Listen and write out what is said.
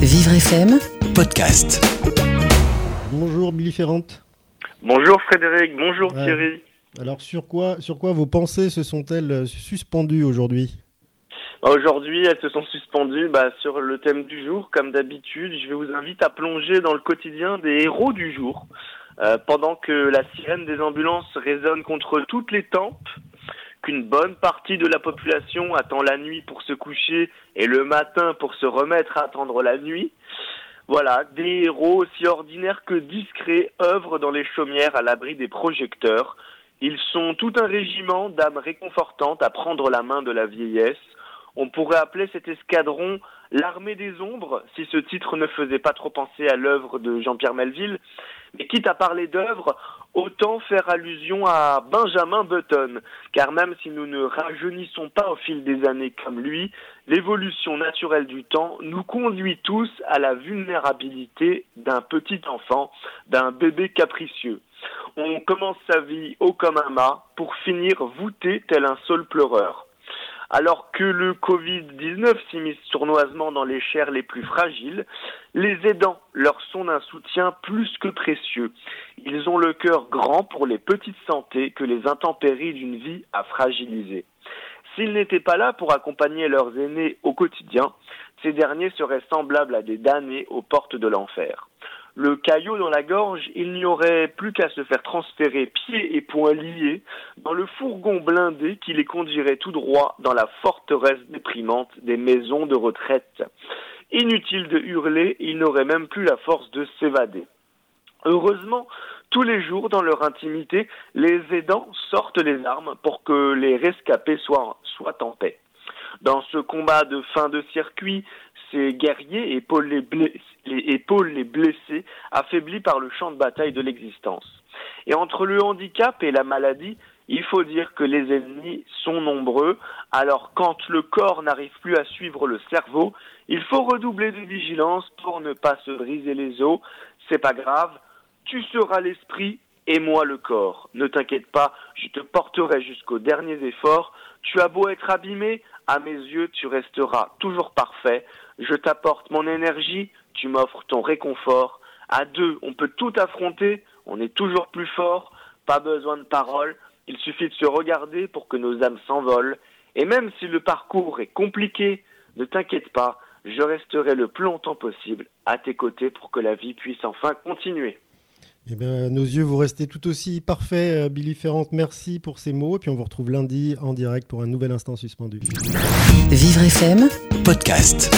Vivre FM podcast. Bonjour Billy Ferrand. Bonjour Frédéric, bonjour Ouais. Thierry. Alors sur quoi, sur quoi vos pensées se sont-elles euh, suspendues aujourd'hui? Aujourd'hui, elles se sont suspendues bah, sur le thème du jour. Comme d'habitude, je vais vous inviter à plonger dans le quotidien des héros du jour. Euh, pendant que la sirène des ambulances résonne contre toutes les tempes, qu'une bonne partie de la population attend la nuit pour se coucher et le matin pour se remettre à attendre la nuit. Voilà, des héros aussi ordinaires que discrets œuvrent dans les chaumières à l'abri des projecteurs. Ils sont tout un régiment d'âmes réconfortantes à prendre la main de la vieillesse. On pourrait appeler cet escadron l'armée des ombres si ce titre ne faisait pas trop penser à l'œuvre de Jean-Pierre Melville. Mais quitte à parler d'œuvre, autant faire allusion à Benjamin Button, car même si nous ne rajeunissons pas au fil des années comme lui, l'évolution naturelle du temps nous conduit tous à la vulnérabilité d'un petit enfant, d'un bébé capricieux. On commence sa vie haut comme un mât pour finir voûté tel un saule pleureur. Alors que le Covid-19 s'immisce sournoisement dans les chairs les plus fragiles, les aidants leur sont d'un soutien plus que précieux. Ils ont le cœur grand pour les petites santé que les intempéries d'une vie a fragilisées. S'ils n'étaient pas là pour accompagner leurs aînés au quotidien, ces derniers seraient semblables à des damnés aux portes de l'enfer. Le caillot dans la gorge, il n'y aurait plus qu'à se faire transférer pieds et poings liés dans le fourgon blindé qui les conduirait tout droit dans la forteresse déprimante des maisons de retraite. Inutile de hurler, ils n'auraient même plus la force de s'évader. Heureusement, tous les jours, dans leur intimité, les aidants sortent les armes pour que les rescapés soient, soient en paix. Dans ce combat de fin de circuit, ces guerriers épaulent les, blessés, les blessés, affaiblis par le champ de bataille de l'existence. Et entre le handicap et la maladie, il faut dire que les ennemis sont nombreux, alors quand le corps n'arrive plus à suivre le cerveau, il faut redoubler de vigilance pour ne pas se briser les os. C'est pas grave, tu seras l'esprit et moi le corps. Ne t'inquiète pas, je te porterai jusqu'aux derniers efforts. Tu as beau être abîmé, à mes yeux, tu resteras toujours parfait. Je t'apporte mon énergie, tu m'offres ton réconfort. À deux, on peut tout affronter, on est toujours plus fort. Pas besoin de paroles, il suffit de se regarder pour que nos âmes s'envolent. Et même si le parcours est compliqué, ne t'inquiète pas, je resterai le plus longtemps possible à tes côtés pour que la vie puisse enfin continuer. Eh bien, à nos yeux, vous restez tout aussi parfait, euh, Billy Ferrand. Merci pour ces mots. Et puis on vous retrouve lundi en direct pour un nouvel instant suspendu. Vivre FM Podcast.